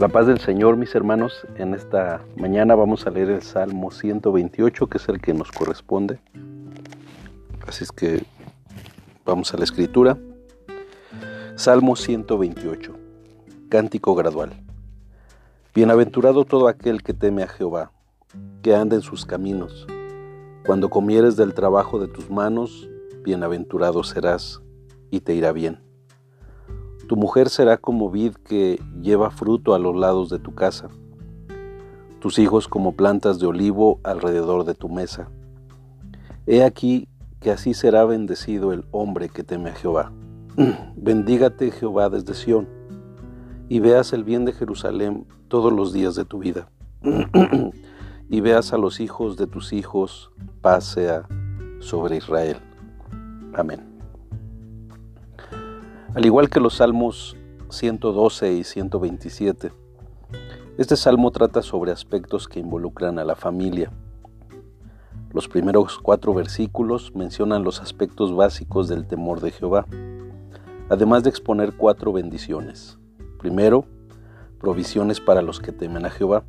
La paz del Señor, mis hermanos, en esta mañana vamos a leer el Salmo 128, que es el que nos corresponde. Así es que vamos a la escritura. Salmo 128, cántico gradual. Bienaventurado todo aquel que teme a Jehová, que anda en sus caminos. Cuando comieres del trabajo de tus manos, bienaventurado serás y te irá bien. Tu mujer será como vid que lleva fruto a los lados de tu casa, tus hijos como plantas de olivo alrededor de tu mesa. He aquí que así será bendecido el hombre que teme a Jehová. Bendígate Jehová desde Sión, y veas el bien de Jerusalén todos los días de tu vida, y veas a los hijos de tus hijos, paz sea sobre Israel. Amén. Al igual que los salmos 112 y 127, este salmo trata sobre aspectos que involucran a la familia. Los primeros cuatro versículos mencionan los aspectos básicos del temor de Jehová, además de exponer cuatro bendiciones. Primero, provisiones para los que temen a Jehová.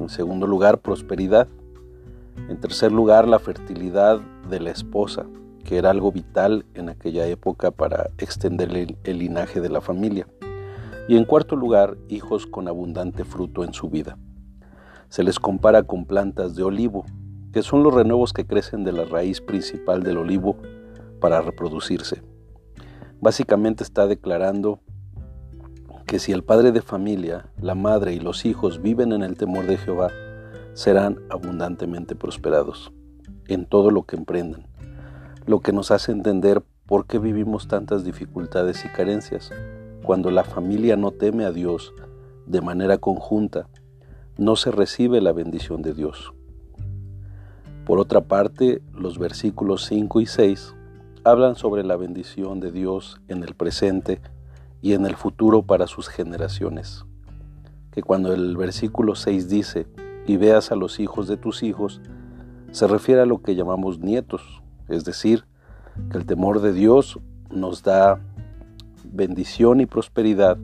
En segundo lugar, prosperidad. En tercer lugar, la fertilidad de la esposa que era algo vital en aquella época para extender el, linaje de la familia. Y en cuarto lugar, hijos con abundante fruto en su vida. Se les compara con plantas de olivo, que son los renuevos que crecen de la raíz principal del olivo para reproducirse. Básicamente está declarando que si el padre de familia, la madre y los hijos viven en el temor de Jehová, serán abundantemente prosperados en todo lo que emprendan lo que nos hace entender por qué vivimos tantas dificultades y carencias. Cuando la familia no teme a Dios de manera conjunta, no se recibe la bendición de Dios. Por otra parte, los versículos 5 y 6 hablan sobre la bendición de Dios en el presente y en el futuro para sus generaciones. Que cuando el versículo 6 dice, y veas a los hijos de tus hijos, se refiere a lo que llamamos nietos, es decir, que el temor de Dios nos da bendición y prosperidad,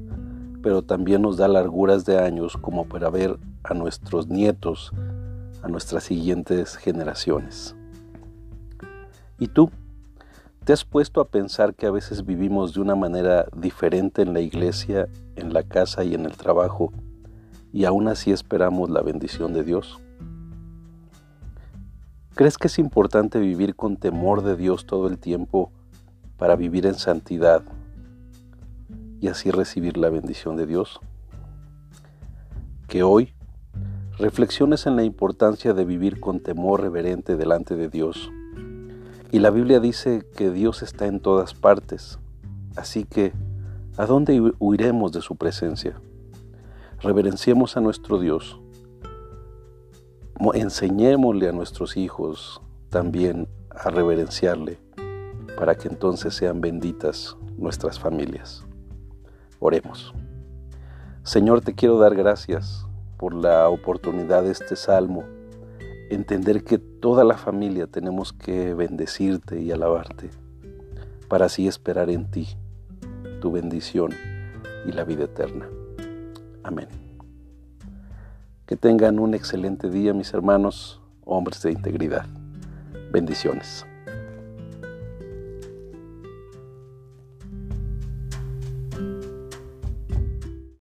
pero también nos da larguras de años como para ver a nuestros nietos, a nuestras siguientes generaciones. ¿Y tú? ¿Te has puesto a pensar que a veces vivimos de una manera diferente en la iglesia, en la casa y en el trabajo, y aún así esperamos la bendición de Dios? ¿Crees que es importante vivir con temor de Dios todo el tiempo para vivir en santidad y así recibir la bendición de Dios? Que hoy reflexiones en la importancia de vivir con temor reverente delante de Dios. Y la Biblia dice que Dios está en todas partes, así que ¿a dónde huiremos de su presencia? Reverenciemos a nuestro Dios enseñémosle a nuestros hijos también a reverenciarle para que entonces sean benditas nuestras familias. Oremos. Señor, te quiero dar gracias por la oportunidad de este salmo, entender que toda la familia tenemos que bendecirte y alabarte, para así esperar en ti tu bendición y la vida eterna. Amén. Que tengan un excelente día, mis hermanos, hombres de integridad. Bendiciones.